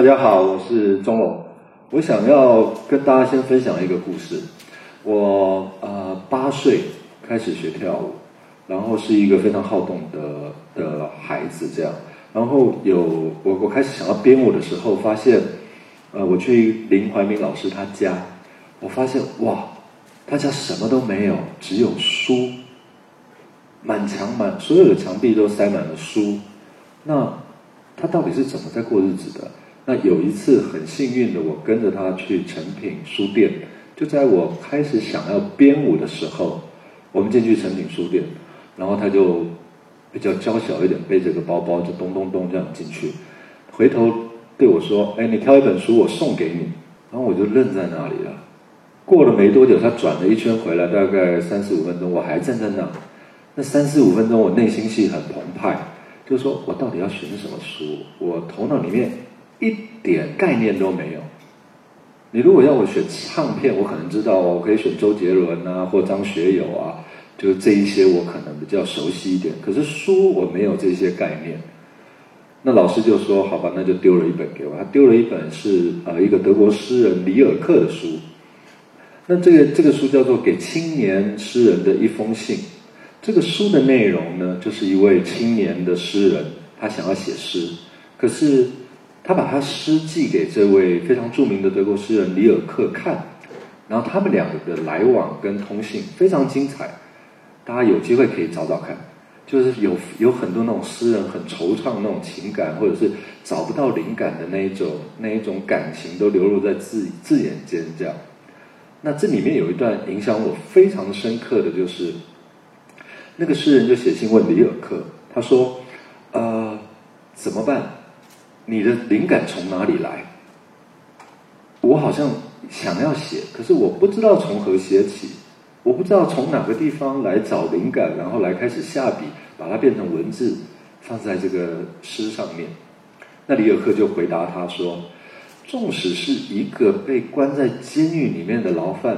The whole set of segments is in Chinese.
大家好，我是钟龙。我想要跟大家先分享一个故事。我呃八岁开始学跳舞，然后是一个非常好动的的孩子，这样。然后有我我开始想要编舞的时候，发现呃我去林怀民老师他家，我发现哇，他家什么都没有，只有书，满墙满所有的墙壁都塞满了书。那他到底是怎么在过日子的？那有一次很幸运的，我跟着他去诚品书店，就在我开始想要编舞的时候，我们进去诚品书店，然后他就比较娇小一点，背着个包包就咚咚咚这样进去，回头对我说：“哎，你挑一本书，我送给你。”然后我就愣在那里了。过了没多久，他转了一圈回来，大概三四五分钟，我还站在那。那三四五分钟，我内心戏很澎湃，就是说我到底要选什么书？我头脑里面。一点概念都没有。你如果要我选唱片，我可能知道，我可以选周杰伦啊，或张学友啊，就这一些我可能比较熟悉一点。可是书我没有这些概念。那老师就说：“好吧，那就丢了一本给我。”他丢了一本是呃一个德国诗人里尔克的书。那这个这个书叫做《给青年诗人的一封信》。这个书的内容呢，就是一位青年的诗人，他想要写诗，可是。他把他诗寄给这位非常著名的德国诗人里尔克看，然后他们两个的来往跟通信非常精彩，大家有机会可以找找看，就是有有很多那种诗人很惆怅那种情感，或者是找不到灵感的那一种那一种感情都流露在字字眼间这样。那这里面有一段影响我非常深刻的就是，那个诗人就写信问里尔克，他说：“呃，怎么办？”你的灵感从哪里来？我好像想要写，可是我不知道从何写起，我不知道从哪个地方来找灵感，然后来开始下笔，把它变成文字，放在这个诗上面。那里尔克就回答他说：“纵使是一个被关在监狱里面的牢犯，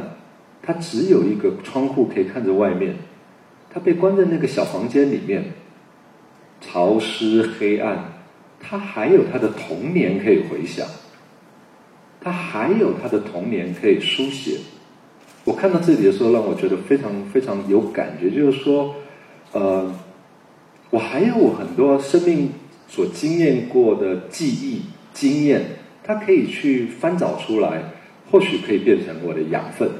他只有一个窗户可以看着外面，他被关在那个小房间里面，潮湿黑暗。”他还有他的童年可以回想，他还有他的童年可以书写。我看到这里的时候，让我觉得非常非常有感觉，就是说，呃，我还有我很多生命所经验过的记忆经验，它可以去翻找出来，或许可以变成我的养分。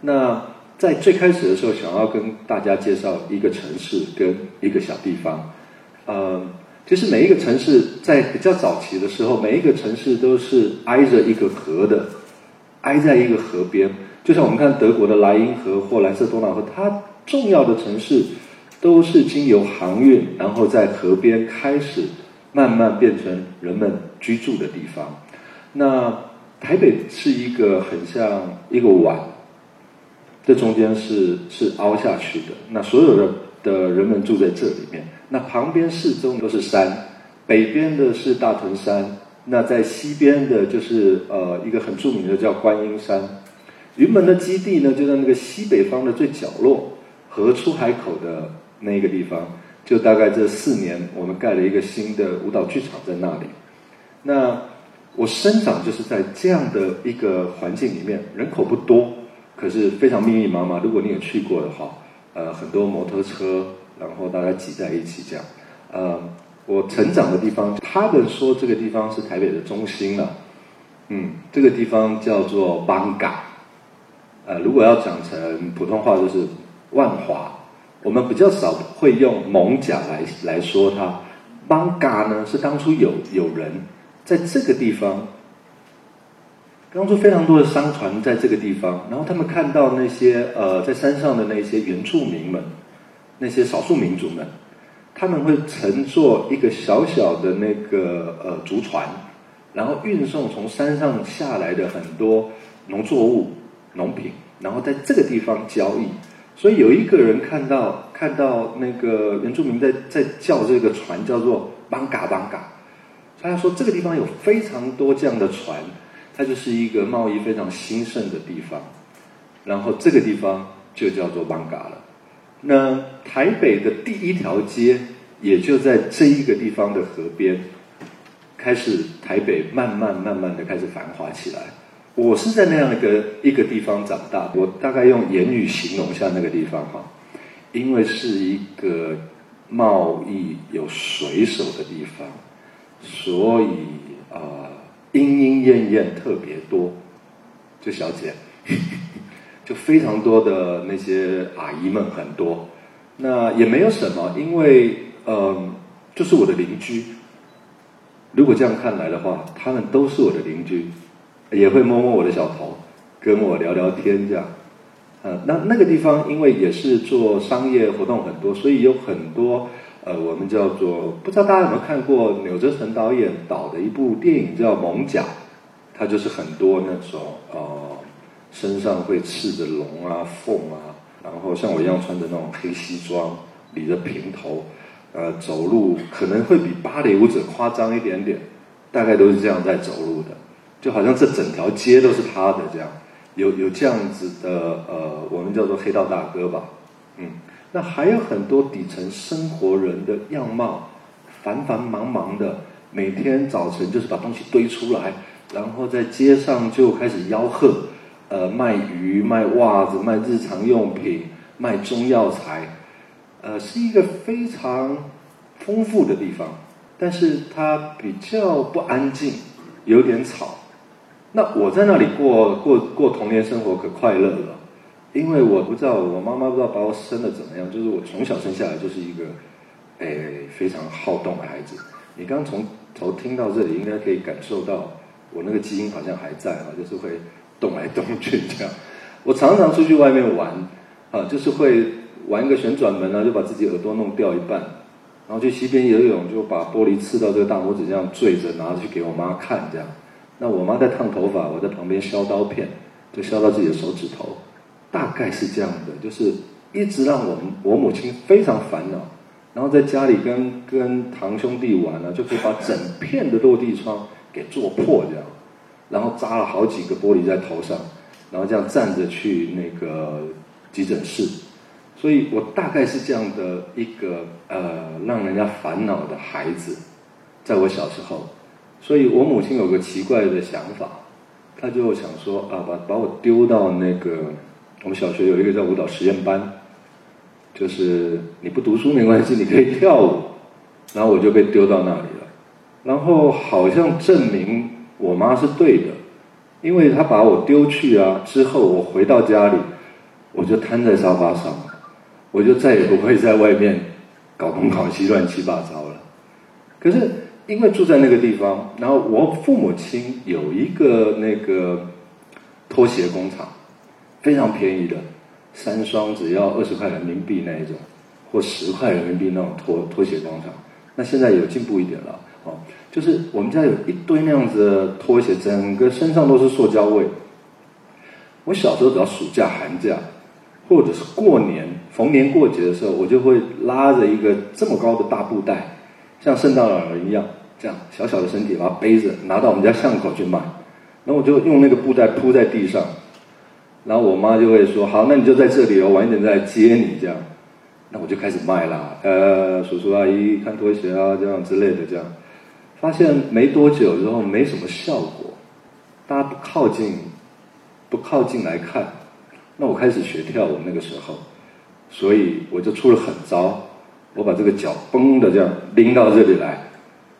那在最开始的时候，想要跟大家介绍一个城市跟一个小地方，呃。其实每一个城市在比较早期的时候，每一个城市都是挨着一个河的，挨在一个河边。就像我们看德国的莱茵河或蓝色多瑙河，它重要的城市都是经由航运，然后在河边开始慢慢变成人们居住的地方。那台北是一个很像一个碗，这中间是是凹下去的。那所有的的人们住在这里面。那旁边四周都是山，北边的是大屯山，那在西边的就是呃一个很著名的叫观音山。云门的基地呢就在那个西北方的最角落，和出海口的那个地方，就大概这四年我们盖了一个新的舞蹈剧场在那里。那我生长就是在这样的一个环境里面，人口不多，可是非常密密麻麻。如果你有去过的话，呃，很多摩托车。然后大家挤在一起这样，呃，我成长的地方，他们说这个地方是台北的中心了，嗯，这个地方叫做邦嘎，呃，如果要讲成普通话就是万华，我们比较少会用蒙甲来来说它，邦嘎呢是当初有有人在这个地方，当初非常多的商船在这个地方，然后他们看到那些呃在山上的那些原住民们。那些少数民族们，他们会乘坐一个小小的那个呃竹船，然后运送从山上下来的很多农作物、农品，然后在这个地方交易。所以有一个人看到看到那个原住民在在叫这个船叫做邦嘎邦嘎，他说这个地方有非常多这样的船，它就是一个贸易非常兴盛的地方，然后这个地方就叫做邦嘎了。那台北的第一条街也就在这一个地方的河边，开始台北慢慢慢慢的开始繁华起来。我是在那样一个一个地方长大，我大概用言语形容一下那个地方哈，因为是一个贸易有水手的地方，所以啊莺莺燕燕特别多，就小姐，就非常多的那些阿姨们很多，那也没有什么，因为嗯就是我的邻居。如果这样看来的话，他们都是我的邻居，也会摸摸我的小头，跟我聊聊天这样。呃，那那个地方因为也是做商业活动很多，所以有很多呃，我们叫做不知道大家有没有看过钮哲成导演导的一部电影叫《猛甲》，它就是很多那种呃身上会刺着龙啊凤啊，然后像我一样穿着那种黑西装，理着平头。呃，走路可能会比芭蕾舞者夸张一点点，大概都是这样在走路的，就好像这整条街都是他的这样，有有这样子的呃，我们叫做黑道大哥吧，嗯，那还有很多底层生活人的样貌，繁繁忙忙的，每天早晨就是把东西堆出来，然后在街上就开始吆喝，呃，卖鱼、卖袜子、卖日常用品、卖中药材。呃，是一个非常丰富的地方，但是它比较不安静，有点吵。那我在那里过过过童年生活可快乐了，因为我不知道我妈妈不知道把我生的怎么样，就是我从小生下来就是一个，诶非常好动的孩子。你刚从头听到这里，应该可以感受到我那个基因好像还在啊，就是会动来动去这样。我常常出去外面玩，啊，就是会。玩一个旋转门啊，就把自己耳朵弄掉一半，然后去溪边游泳，就把玻璃刺到这个大拇指这样坠着，拿去给我妈看这样。那我妈在烫头发，我在旁边削刀片，就削到自己的手指头，大概是这样的，就是一直让我我母亲非常烦恼。然后在家里跟跟堂兄弟玩呢，就可以把整片的落地窗给做破这样，然后扎了好几个玻璃在头上，然后这样站着去那个急诊室。所以我大概是这样的一个呃，让人家烦恼的孩子，在我小时候，所以我母亲有个奇怪的想法，她就想说啊，把把我丢到那个我们小学有一个叫舞蹈实验班，就是你不读书没关系，你可以跳舞，然后我就被丢到那里了，然后好像证明我妈是对的，因为她把我丢去啊之后，我回到家里，我就瘫在沙发上。我就再也不会在外面搞东搞西、乱七八糟了。可是因为住在那个地方，然后我父母亲有一个那个拖鞋工厂，非常便宜的，三双只要二十块人民币那一种，或十块人民币那种拖拖鞋工厂。那现在有进步一点了，哦，就是我们家有一堆那样子的拖鞋，整个身上都是塑胶味。我小时候只要暑假、寒假。或者是过年逢年过节的时候，我就会拉着一个这么高的大布袋，像圣诞老人一样，这样小小的身体，把它背着，拿到我们家巷口去卖。然后我就用那个布袋铺在地上，然后我妈就会说：“好，那你就在这里哦，晚一点再来接你。”这样，那我就开始卖啦。呃，叔叔阿姨看拖鞋啊，这样之类的，这样发现没多久之后没什么效果，大家不靠近，不靠近来看。那我开始学跳舞那个时候，所以我就出了狠招，我把这个脚嘣的这样拎到这里来，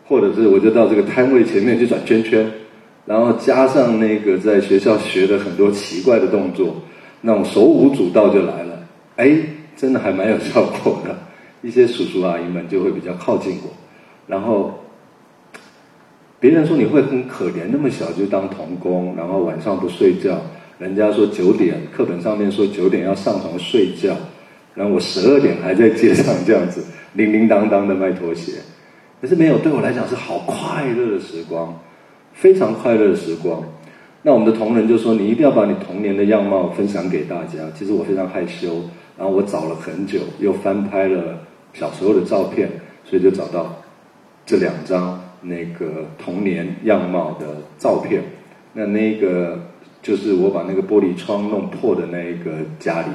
或者是我就到这个摊位前面去转圈圈，然后加上那个在学校学的很多奇怪的动作，那种手舞足蹈就来了。哎，真的还蛮有效果的，一些叔叔阿姨们就会比较靠近我，然后别人说你会很可怜，那么小就当童工，然后晚上不睡觉。人家说九点，课本上面说九点要上床睡觉，然后我十二点还在街上这样子 铃铃当当的卖拖鞋，可是没有对我来讲是好快乐的时光，非常快乐的时光。那我们的同仁就说你一定要把你童年的样貌分享给大家。其实我非常害羞，然后我找了很久，又翻拍了小时候的照片，所以就找到这两张那个童年样貌的照片。那那个。就是我把那个玻璃窗弄破的那一个家里，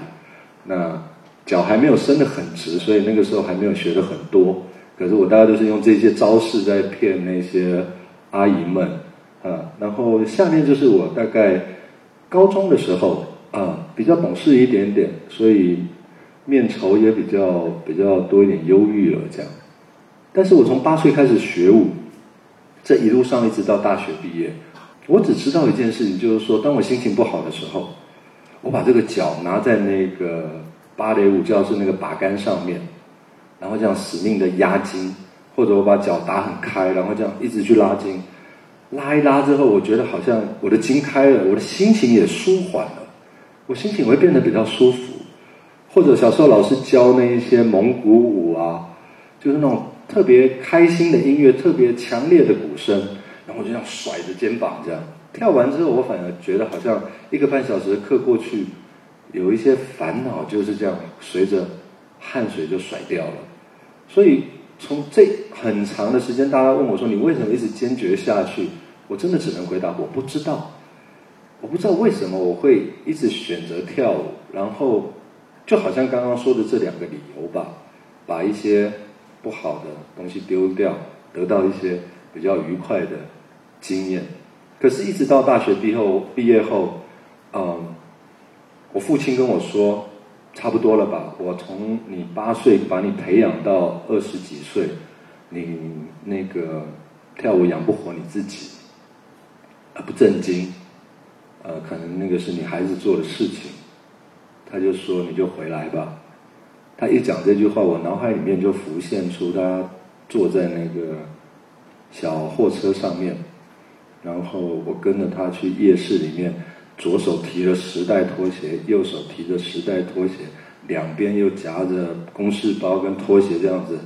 那脚还没有伸得很直，所以那个时候还没有学的很多。可是我大概都是用这些招式在骗那些阿姨们啊，然后下面就是我大概高中的时候啊，比较懂事一点点，所以面愁也比较比较多一点忧郁了这样。但是我从八岁开始学舞，这一路上一直到大学毕业，我只知道一件事情，就是说，当我心情不好的时候，我把这个脚拿在那个芭蕾舞教室那个把杆上面，然后这样死命的压筋，或者我把脚打很开，然后这样一直去拉筋，拉一拉之后，我觉得好像我的筋开了，我的心情也舒缓了，我心情会变得比较舒服。或者小时候老师教那一些蒙古舞啊，就是那种。特别开心的音乐，特别强烈的鼓声，然后我就这样甩着肩膀这样跳完之后，我反而觉得好像一个半小时的课过去，有一些烦恼就是这样随着汗水就甩掉了。所以从这很长的时间，大家问我说你为什么一直坚决下去？我真的只能回答我不知道，我不知道为什么我会一直选择跳舞，然后就好像刚刚说的这两个理由吧，把一些。不好的东西丢掉，得到一些比较愉快的经验。可是，一直到大学毕后毕业后，嗯，我父亲跟我说，差不多了吧？我从你八岁把你培养到二十几岁，你那个跳舞养不活你自己，不正经，呃，可能那个是你孩子做的事情。他就说，你就回来吧。他一讲这句话，我脑海里面就浮现出他坐在那个小货车上面，然后我跟着他去夜市里面，左手提着时代拖鞋，右手提着时代拖鞋，两边又夹着公事包跟拖鞋，这样子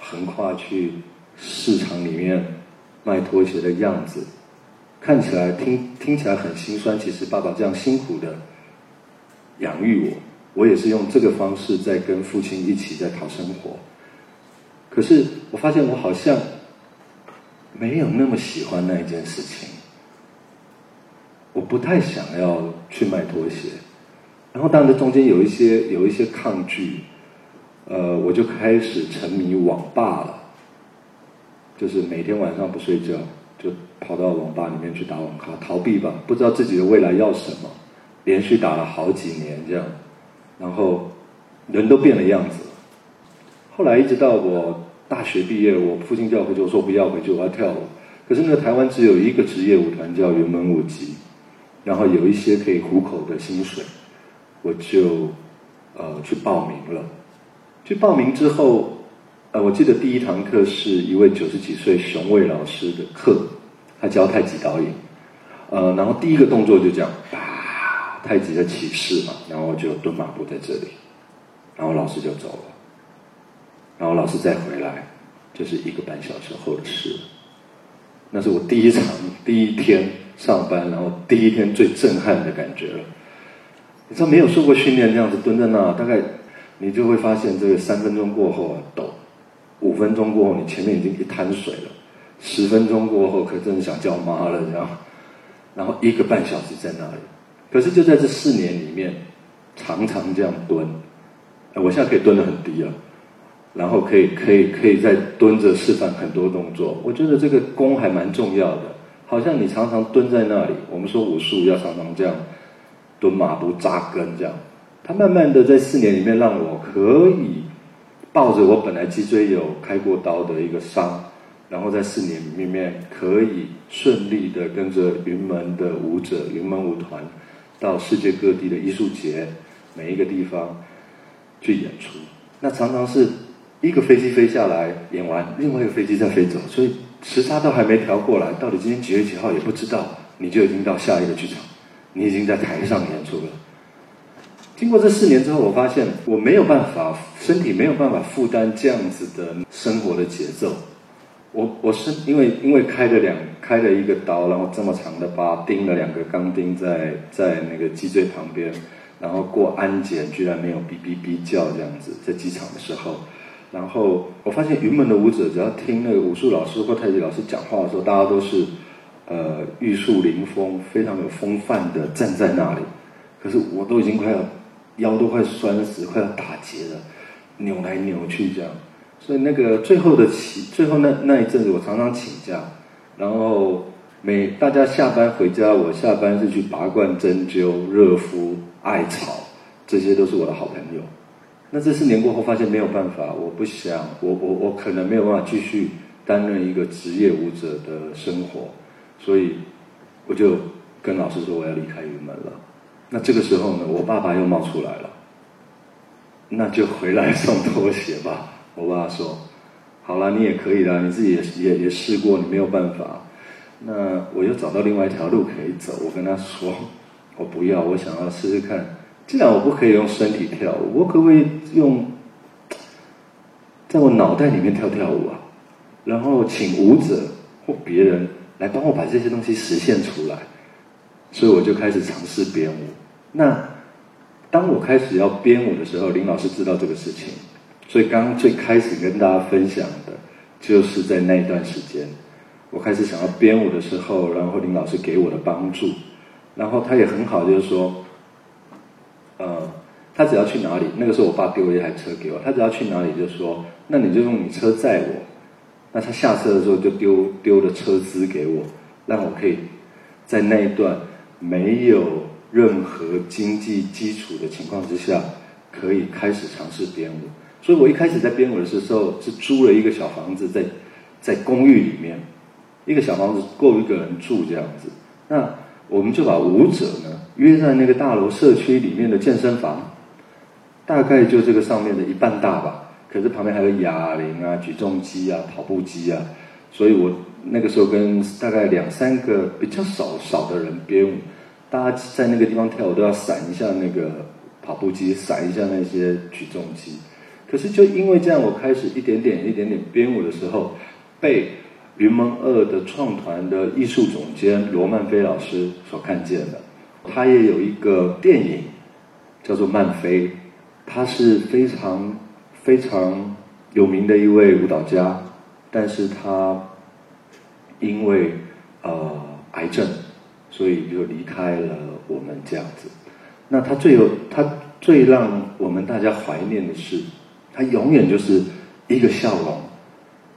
横跨去市场里面卖拖鞋的样子，看起来听听起来很心酸。其实爸爸这样辛苦的养育我。我也是用这个方式在跟父亲一起在讨生活，可是我发现我好像没有那么喜欢那一件事情，我不太想要去卖拖鞋，然后当然中间有一些有一些抗拒，呃，我就开始沉迷网吧了，就是每天晚上不睡觉就跑到网吧里面去打网咖逃避吧，不知道自己的未来要什么，连续打了好几年这样。然后人都变了样子。后来一直到我大学毕业，我父亲叫我回去，我说不要回去，我要跳舞。可是那个台湾只有一个职业舞团叫云门舞集，然后有一些可以糊口的薪水，我就呃去报名了。去报名之后，呃，我记得第一堂课是一位九十几岁熊卫老师的课，他教太极导演，呃，然后第一个动作就这样。太极的起势嘛，然后就蹲马步在这里，然后老师就走了，然后老师再回来，就是一个半小时后的事。那是我第一场第一天上班，然后第一天最震撼的感觉了。你知道没有受过训练，这样子蹲在那，大概你就会发现，这个三分钟过后啊抖，五分钟过后你前面已经一滩水了，十分钟过后可真的想叫妈了，这样，然后一个半小时在那里。可是就在这四年里面，常常这样蹲，我现在可以蹲得很低了，然后可以可以可以在蹲着示范很多动作。我觉得这个功还蛮重要的，好像你常常蹲在那里。我们说武术要常常这样蹲马步扎根这样，它慢慢的在四年里面让我可以抱着我本来脊椎有开过刀的一个伤。然后在四年里面可以顺利的跟着云门的舞者、云门舞团。到世界各地的艺术节，每一个地方去演出，那常常是一个飞机飞下来演完，另外一个飞机再飞走，所以时差都还没调过来，到底今天几月几号也不知道，你就已经到下一个剧场，你已经在台上演出了。经过这四年之后，我发现我没有办法，身体没有办法负担这样子的生活的节奏。我我是因为因为开了两开了一个刀，然后这么长的疤钉了两个钢钉在在那个脊椎旁边，然后过安检居然没有哔哔哔叫这样子，在机场的时候，然后我发现云门的舞者只要听那个武术老师或太极老师讲话的时候，大家都是呃玉树临风，非常有风范的站在那里，可是我都已经快要腰都快酸死，快要打结了，扭来扭去这样。所以那个最后的起，最后那那一阵子，我常常请假，然后每大家下班回家，我下班是去拔罐、针灸、热敷、艾草，这些都是我的好朋友。那这四年过后，发现没有办法，我不想，我我我可能没有办法继续担任一个职业舞者的生活，所以我就跟老师说我要离开云门了。那这个时候呢，我爸爸又冒出来了，那就回来送拖鞋吧。我爸说：“好了，你也可以的，你自己也也也试过，你没有办法。那我又找到另外一条路可以走。我跟他说，我不要，我想要试试看。”既然我不可以用身体跳舞，我可不可以用在我脑袋里面跳跳舞啊？然后请舞者或别人来帮我把这些东西实现出来。所以我就开始尝试编舞。那当我开始要编舞的时候，林老师知道这个事情，所以刚最开始跟大家分享的，就是在那一段时间，我开始想要编舞的时候，然后林老师给我的帮助，然后他也很好，就是说。呃，他只要去哪里，那个时候我爸丢了一台车给我，他只要去哪里就说，那你就用你车载我。那他下车的时候就丢丢了车资给我，让我可以在那一段没有任何经济基础的情况之下，可以开始尝试编舞。所以我一开始在编舞的时候是租了一个小房子，在在公寓里面，一个小房子够一个人住这样子。那我们就把舞者呢约在那个大楼社区里面的健身房，大概就这个上面的一半大吧。可是旁边还有哑铃啊、举重机啊、跑步机啊，所以我那个时候跟大概两三个比较少少的人编舞，大家在那个地方跳舞都要闪一下那个跑步机，闪一下那些举重机。可是就因为这样，我开始一点点、一点点编舞的时候，被。云门二的创团的艺术总监罗曼菲老师所看见了，他也有一个电影叫做《曼飞》，他是非常非常有名的一位舞蹈家，但是他因为呃癌症，所以就离开了我们这样子。那他最有他最让我们大家怀念的是，他永远就是一个笑容。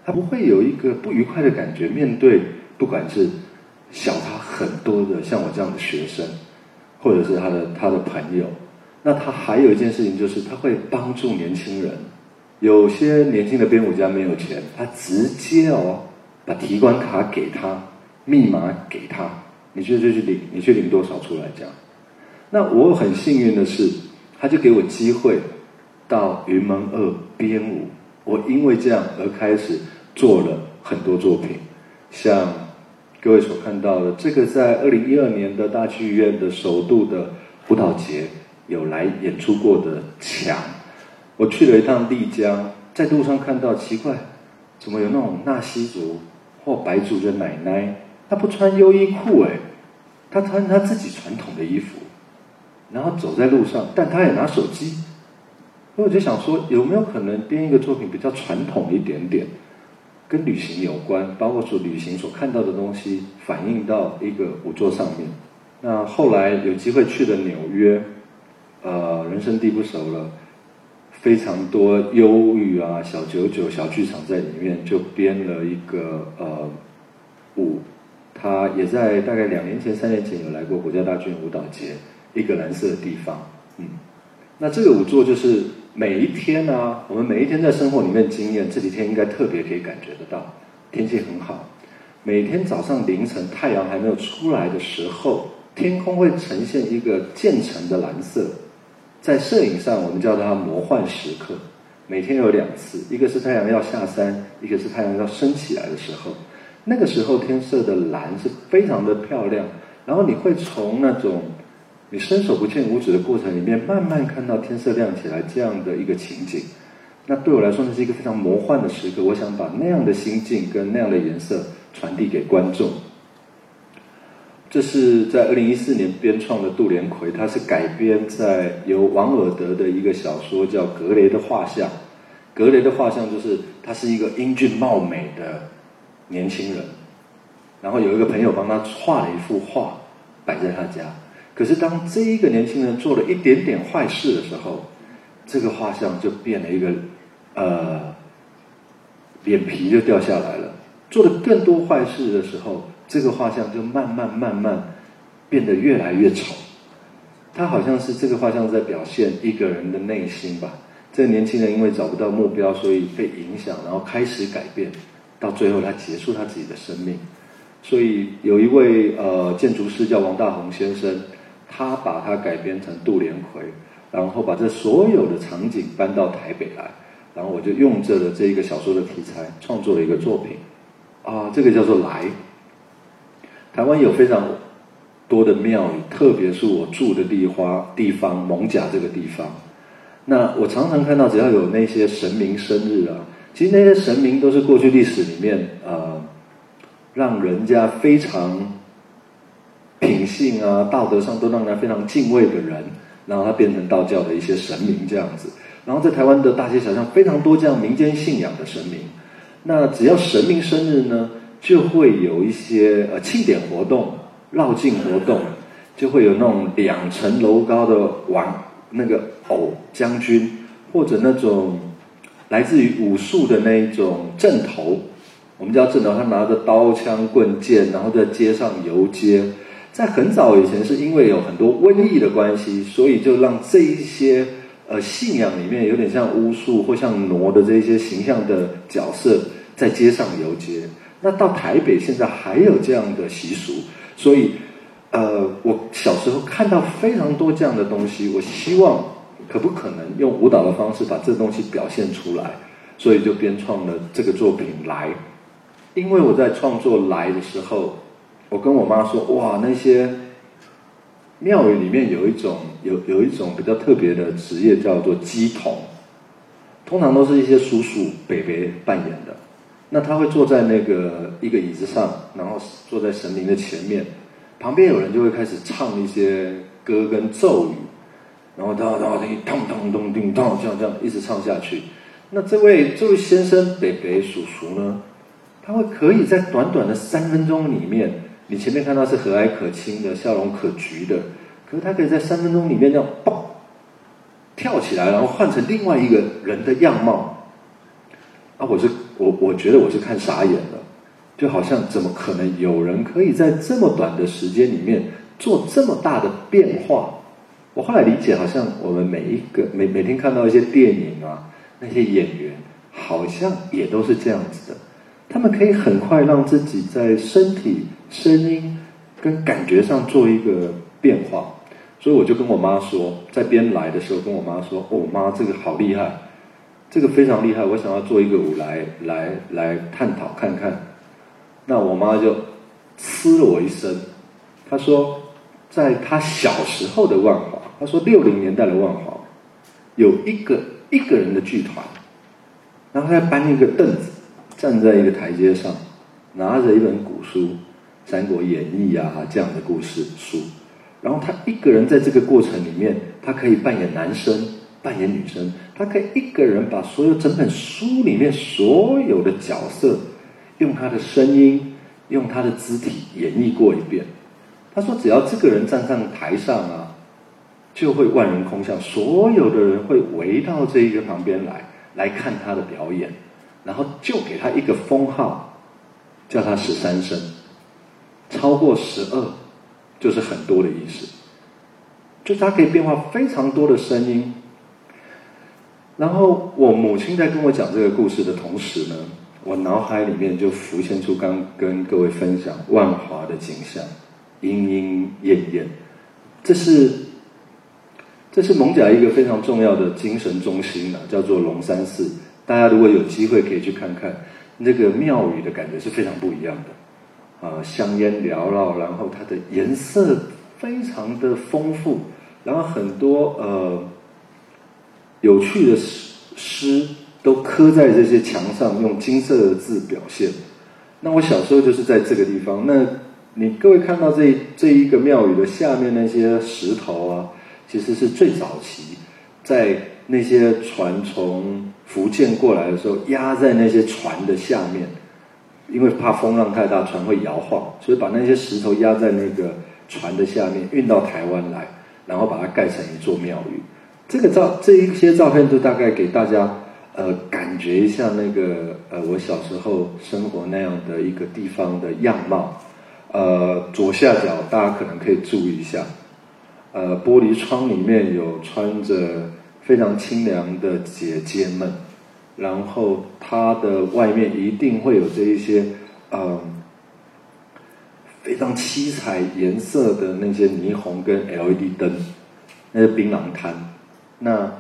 他不会有一个不愉快的感觉，面对不管是小他很多的像我这样的学生，或者是他的他的朋友，那他还有一件事情就是他会帮助年轻人。有些年轻的编舞家没有钱，他直接哦把提款卡给他，密码给他，你去就去领，你去领多少出来这样。那我很幸运的是，他就给我机会到云门二编舞，我因为这样而开始。做了很多作品，像各位所看到的，这个在二零一二年的大剧院的首度的舞蹈节有来演出过的墙。我去了一趟丽江，在路上看到奇怪，怎么有那种纳西族或白族的奶奶，她不穿优衣库哎，她穿她自己传统的衣服，然后走在路上，但她也拿手机。我就想说，有没有可能编一个作品比较传统一点点？跟旅行有关，包括说旅行所看到的东西，反映到一个舞作上面。那后来有机会去了纽约，呃，人生地不熟了，非常多忧郁啊，小九九小剧场在里面，就编了一个呃舞。他也在大概两年前、三年前有来过国家大剧院舞蹈节，一个蓝色的地方。嗯，那这个舞作就是。每一天呢，我们每一天在生活里面经验，这几天应该特别可以感觉得到，天气很好。每天早上凌晨太阳还没有出来的时候，天空会呈现一个渐层的蓝色，在摄影上我们叫它魔幻时刻。每天有两次，一个是太阳要下山，一个是太阳要升起来的时候，那个时候天色的蓝是非常的漂亮，然后你会从那种。你伸手不见五指的过程里面，慢慢看到天色亮起来这样的一个情景，那对我来说，那是一个非常魔幻的时刻。我想把那样的心境跟那样的颜色传递给观众。这是在二零一四年编创的杜连奎，他是改编在由王尔德的一个小说叫《格雷的画像》。格雷的画像就是他是一个英俊貌美的年轻人，然后有一个朋友帮他画了一幅画，摆在他家。可是，当这一个年轻人做了一点点坏事的时候，这个画像就变了一个，呃，脸皮就掉下来了，做了更多坏事的时候，这个画像就慢慢慢慢变得越来越丑。他好像是这个画像在表现一个人的内心吧。这个年轻人因为找不到目标，所以被影响，然后开始改变，到最后他结束他自己的生命。所以有一位呃建筑师叫王大宏先生，他把它改编成杜连奎，然后把这所有的场景搬到台北来，然后我就用这个这一个小说的题材创作了一个作品，啊，这个叫做来。台湾有非常多的庙宇，特别是我住的地方地方蒙甲这个地方。那我常常看到，只要有那些神明生日啊，其实那些神明都是过去历史里面呃，让人家非常品性啊、道德上都让人非常敬畏的人，然后他变成道教的一些神明这样子。然后在台湾的大街小巷非常多这样民间信仰的神明。那只要神明生日呢，就会有一些呃庆典活动、绕境活动，就会有那种两层楼高的王。那个偶将军，或者那种来自于武术的那一种阵头，我们叫阵头，他拿着刀枪棍剑，然后在街上游街。在很早以前，是因为有很多瘟疫的关系，所以就让这一些呃信仰里面有点像巫术或像傩的这些形象的角色在街上游街。那到台北现在还有这样的习俗，所以。呃，我小时候看到非常多这样的东西，我希望可不可能用舞蹈的方式把这东西表现出来，所以就编创了这个作品来。因为我在创作来的时候，我跟我妈说，哇，那些庙宇里面有一种有有一种比较特别的职业叫做鸡童，通常都是一些叔叔伯伯扮演的，那他会坐在那个一个椅子上，然后坐在神明的前面。旁边有人就会开始唱一些歌跟咒语，然后哒哒叮咚咚咚叮咚这样这样一直唱下去。那这位这位先生北北叔叔呢，他会可以在短短的三分钟里面，你前面看到是和蔼可亲的、笑容可掬的，可是他可以在三分钟里面这样嘣跳起来，然后换成另外一个人的样貌。啊，我是我我觉得我是看傻眼了。就好像怎么可能有人可以在这么短的时间里面做这么大的变化？我后来理解，好像我们每一个每每天看到一些电影啊，那些演员好像也都是这样子的。他们可以很快让自己在身体、声音跟感觉上做一个变化。所以我就跟我妈说，在边来的时候跟我妈说：“哦，妈，这个好厉害，这个非常厉害，我想要做一个舞来来来探讨看看。”那我妈就呲了我一声，她说，在她小时候的万华，她说六零年代的万华，有一个一个人的剧团，然后他搬一个凳子，站在一个台阶上，拿着一本古书《三国演义》啊这样的故事书，然后他一个人在这个过程里面，他可以扮演男生，扮演女生，他可以一个人把所有整本书里面所有的角色。用他的声音，用他的肢体演绎过一遍。他说：“只要这个人站上台上啊，就会万人空巷，所有的人会围到这一个旁边来，来看他的表演，然后就给他一个封号，叫他十三声，超过十二就是很多的意思。就是他可以变化非常多的声音。然后我母亲在跟我讲这个故事的同时呢。”我脑海里面就浮现出刚跟各位分享万华的景象，莺莺燕燕，这是这是蒙甲一个非常重要的精神中心啊，叫做龙山寺。大家如果有机会可以去看看，那个庙宇的感觉是非常不一样的啊，香烟缭绕，然后它的颜色非常的丰富，然后很多呃有趣的诗。都刻在这些墙上，用金色的字表现。那我小时候就是在这个地方。那你各位看到这这一个庙宇的下面那些石头啊，其实是最早期在那些船从福建过来的时候压在那些船的下面，因为怕风浪太大，船会摇晃，所以把那些石头压在那个船的下面，运到台湾来，然后把它盖成一座庙宇。这个照这一些照片都大概给大家。呃，感觉一下那个呃，我小时候生活那样的一个地方的样貌。呃，左下角大家可能可以注意一下，呃，玻璃窗里面有穿着非常清凉的姐姐们，然后它的外面一定会有这一些嗯非常七彩颜色的那些霓虹跟 LED 灯，那些槟榔摊。那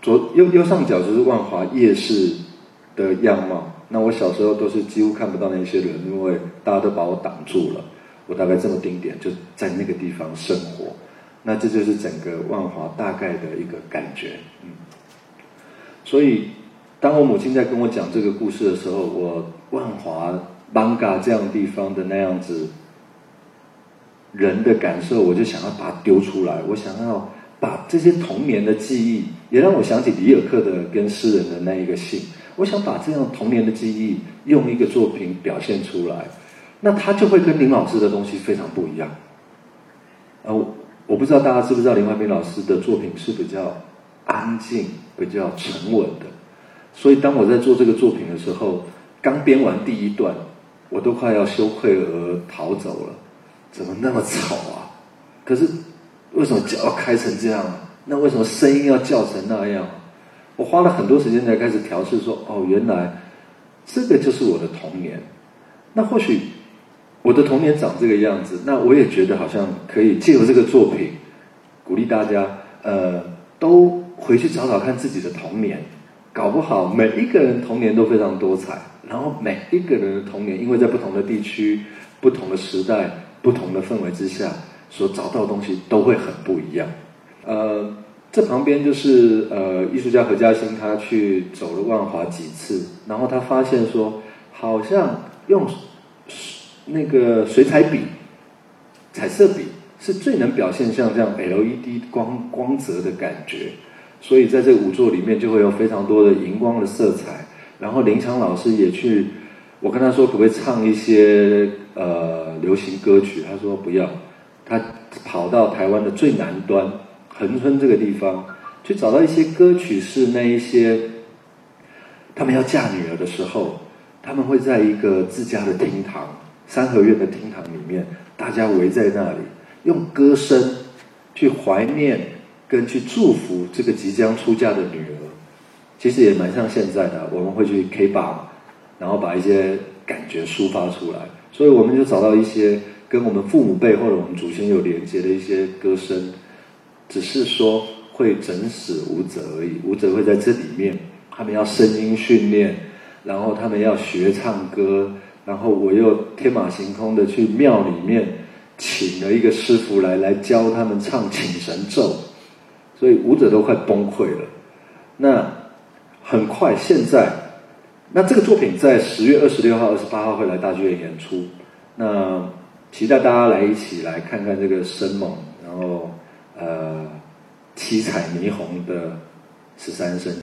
左右右上角就是万华夜市的样貌。那我小时候都是几乎看不到那些人，因为大家都把我挡住了。我大概这么定点，就在那个地方生活。那这就是整个万华大概的一个感觉，嗯。所以，当我母亲在跟我讲这个故事的时候，我万华、邦嘎这样地方的那样子人的感受，我就想要把它丢出来。我想要把这些童年的记忆，也让我想起里尔克的跟诗人的那一个信。我想把这样童年的记忆用一个作品表现出来，那他就会跟林老师的东西非常不一样。呃，我不知道大家知不知道林怀民老师的作品是比较安静、比较沉稳的，所以当我在做这个作品的时候，刚编完第一段，我都快要羞愧而逃走了。怎么那么吵啊？可是为什么叫要开成这样？那为什么声音要叫成那样？我花了很多时间才开始调试，说哦，原来这个就是我的童年。那或许我的童年长这个样子，那我也觉得好像可以借由这个作品，鼓励大家，呃，都回去找找看自己的童年。搞不好每一个人童年都非常多彩，然后每一个人的童年，因为在不同的地区、不同的时代、不同的氛围之下，所找到的东西都会很不一样。呃。这旁边就是呃，艺术家何嘉欣，他去走了万华几次，然后他发现说，好像用那个水彩笔、彩色笔是最能表现像这样 LED 光光泽的感觉，所以在这个舞作里面就会有非常多的荧光的色彩。然后林强老师也去，我跟他说可不可以唱一些呃流行歌曲，他说不要，他跑到台湾的最南端。恒春这个地方，去找到一些歌曲，是那一些他们要嫁女儿的时候，他们会在一个自家的厅堂，三合院的厅堂里面，大家围在那里，用歌声去怀念跟去祝福这个即将出嫁的女儿。其实也蛮像现在的，我们会去 K 吧，然后把一些感觉抒发出来。所以我们就找到一些跟我们父母辈或者我们祖先有连接的一些歌声。只是说会整死舞者而已，舞者会在这里面，他们要声音训练，然后他们要学唱歌，然后我又天马行空的去庙里面请了一个师傅来来教他们唱请神咒，所以舞者都快崩溃了。那很快现在，那这个作品在十月二十六号、二十八号会来大剧院演出，那期待大家来一起来看看这个生猛，然后。呃，七彩霓虹的十三声。